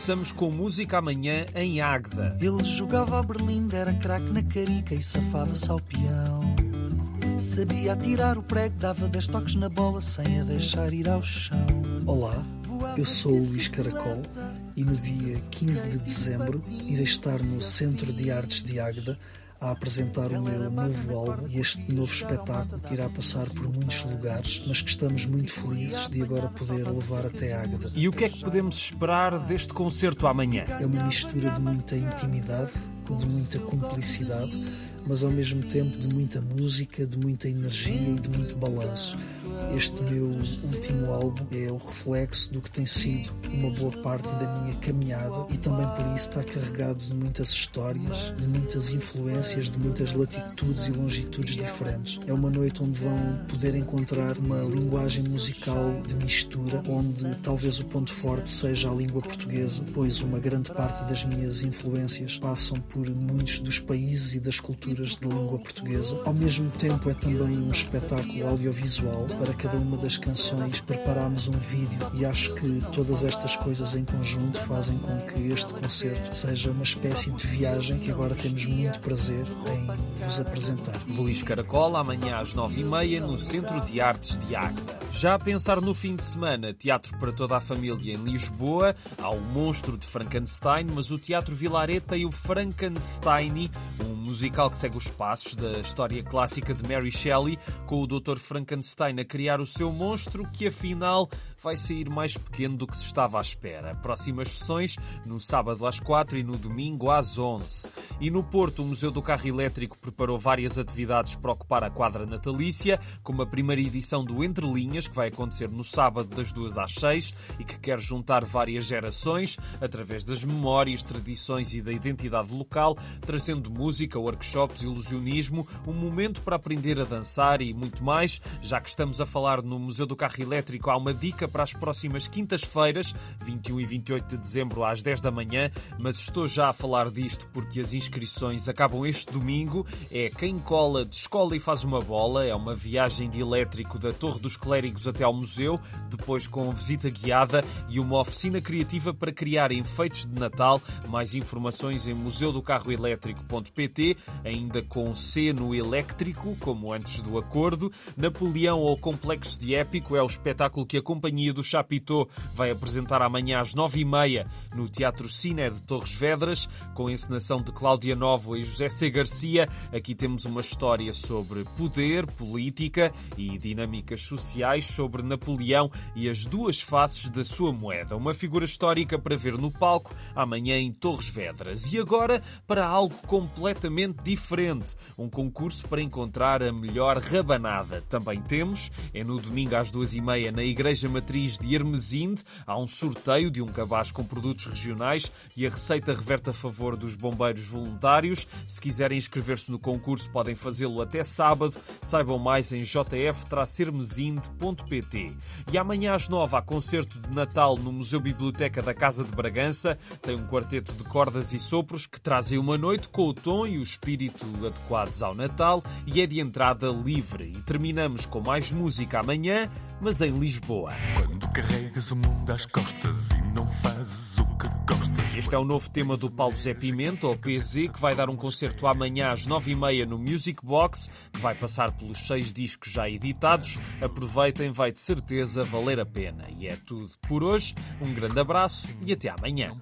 começamos com música amanhã em Águeda. Ele jogava a Berlim, era craque na carica e safava-se ao peão. Sabia atirar o prego, dava 10 toques na bola sem a deixar ir ao chão. Olá, eu sou o Luís Caracol e no dia 15 de dezembro irei estar no Centro de Artes de Águeda a apresentar o meu novo álbum e este novo espetáculo que irá passar por muitos lugares, mas que estamos muito felizes de agora poder levar até Águeda. E o que é que podemos esperar deste concerto amanhã? É uma mistura de muita intimidade, de muita cumplicidade, mas ao mesmo tempo de muita música, de muita energia e de muito balanço. Este meu último álbum é o reflexo do que tem sido uma boa parte da minha caminhada e também por isso está carregado de muitas histórias, de muitas influências, de muitas latitudes e longitudes diferentes. É uma noite onde vão poder encontrar uma linguagem musical de mistura, onde talvez o ponto forte seja a língua portuguesa, pois uma grande parte das minhas influências passam por muitos dos países e das culturas de língua portuguesa. Ao mesmo tempo, é também um espetáculo audiovisual para cada uma das canções preparámos um vídeo e acho que todas estas coisas em conjunto fazem com que este concerto seja uma espécie de viagem que agora temos muito prazer em vos apresentar. Luís Caracol, amanhã às nove e meia no Centro de Artes de Águeda. Já a pensar no fim de semana, teatro para toda a família em Lisboa, há o Monstro de Frankenstein, mas o Teatro Vilareta e o Frankenstein, um musical que segue os passos da história clássica de Mary Shelley, com o Dr. Frankenstein a criar o seu monstro, que afinal vai sair mais pequeno do que se estava à espera. Próximas sessões no sábado às 4 e no domingo às 11. E no Porto, o Museu do Carro Elétrico preparou várias atividades para ocupar a quadra natalícia, como a primeira edição do Entre Linhas, que vai acontecer no sábado das 2 às 6 e que quer juntar várias gerações através das memórias, tradições e da identidade local, trazendo música, workshops, ilusionismo, um momento para aprender a dançar e muito mais. Já que estamos a falar no Museu do Carro Elétrico, há uma dica para as próximas quintas-feiras, 21 e 28 de dezembro às 10 da manhã, mas estou já a falar disto porque as inscrições acabam este domingo. É quem cola de escola e faz uma bola, é uma viagem de elétrico da Torre dos Clérigos até ao museu, depois com visita guiada e uma oficina criativa para criar enfeites de Natal. Mais informações em museudocarroelétrico.pt, ainda com C no elétrico, como antes do acordo. Napoleão ou Complexo de Épico é o espetáculo que a companhia do Chapitó vai apresentar amanhã às nove e meia no Teatro Cine de Torres Vedras, com a encenação de Cláudia Novo e José C. Garcia. Aqui temos uma história sobre poder, política e dinâmicas sociais, sobre Napoleão e as duas faces da sua moeda. Uma figura histórica para ver no palco amanhã em Torres Vedras. E agora para algo completamente diferente: um concurso para encontrar a melhor rabanada. Também temos, é no domingo às duas e meia na Igreja Matriz de Hermesinde. Há um sorteio de um cabaz com produtos regionais e a receita reverte a favor dos bombeiros voluntários. Se quiserem inscrever-se no concurso, podem fazê-lo até sábado. Saibam mais em jf-hermesinde.pt. E amanhã às nove há concerto de Natal no Museu Biblioteca da Casa de Bragança. Tem um quarteto de cordas e sopros que trazem uma noite com o tom e o espírito adequados ao Natal e é de entrada livre. E terminamos com mais música amanhã, mas em Lisboa. Quando carregas o mundo às costas e não fazes o que gostas. Este é o novo tema do Paulo Zé Pimenta, o PZ, que vai dar um concerto amanhã às nove e meia no Music Box, que vai passar pelos seis discos já editados. Aproveitem, vai de certeza valer a pena. E é tudo por hoje. Um grande abraço e até amanhã.